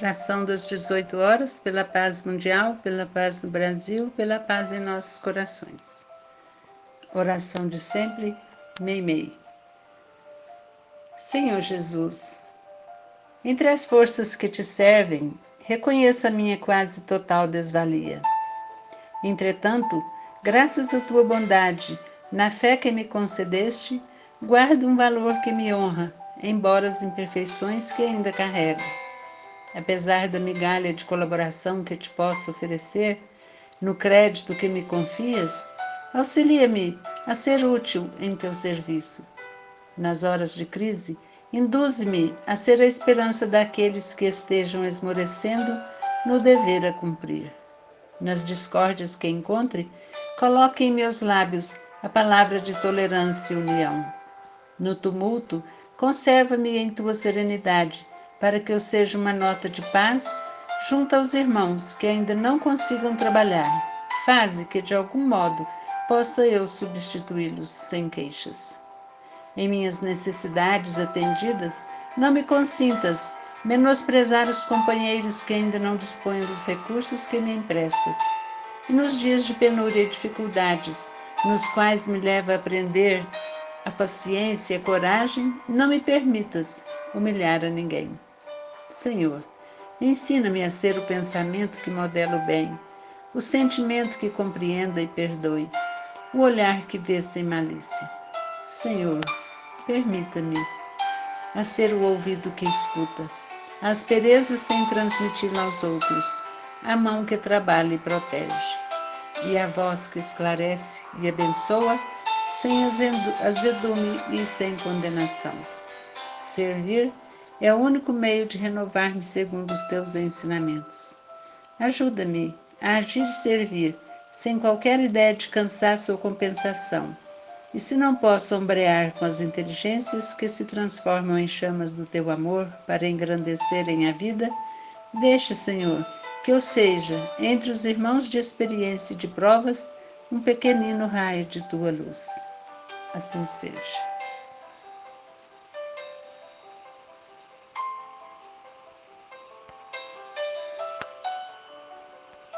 Oração das 18 horas, pela paz mundial, pela paz no Brasil, pela paz em nossos corações. Oração de sempre, Meimei. Senhor Jesus, entre as forças que te servem, reconheço a minha quase total desvalia. Entretanto, graças à tua bondade, na fé que me concedeste, guardo um valor que me honra, embora as imperfeições que ainda carrego apesar da migalha de colaboração que te posso oferecer, no crédito que me confias, auxilia-me a ser útil em teu serviço. Nas horas de crise, induz-me a ser a esperança daqueles que estejam esmorecendo no dever a cumprir. Nas discórdias que encontre, coloque em meus lábios a palavra de tolerância e união. No tumulto, conserva-me em tua serenidade para que eu seja uma nota de paz junto aos irmãos que ainda não consigam trabalhar. Faze que, de algum modo, possa eu substituí-los sem queixas. Em minhas necessidades atendidas, não me consintas menosprezar os companheiros que ainda não dispõem dos recursos que me emprestas. E nos dias de penúria e dificuldades, nos quais me leva a aprender a paciência e a coragem, não me permitas humilhar a ninguém. Senhor, ensina-me a ser o pensamento que modela o bem, o sentimento que compreenda e perdoe, o olhar que vê sem malícia. Senhor, permita-me a ser o ouvido que escuta, a aspereza sem transmiti-la aos outros, a mão que trabalha e protege, e a voz que esclarece e abençoa, sem azedume e sem condenação. Servir é o único meio de renovar-me segundo os teus ensinamentos. Ajuda-me a agir e servir, sem qualquer ideia de cansaço ou compensação. E se não posso ombrear com as inteligências que se transformam em chamas do teu amor para engrandecerem a vida, deixa, Senhor, que eu seja, entre os irmãos de experiência e de provas, um pequenino raio de tua luz. Assim seja.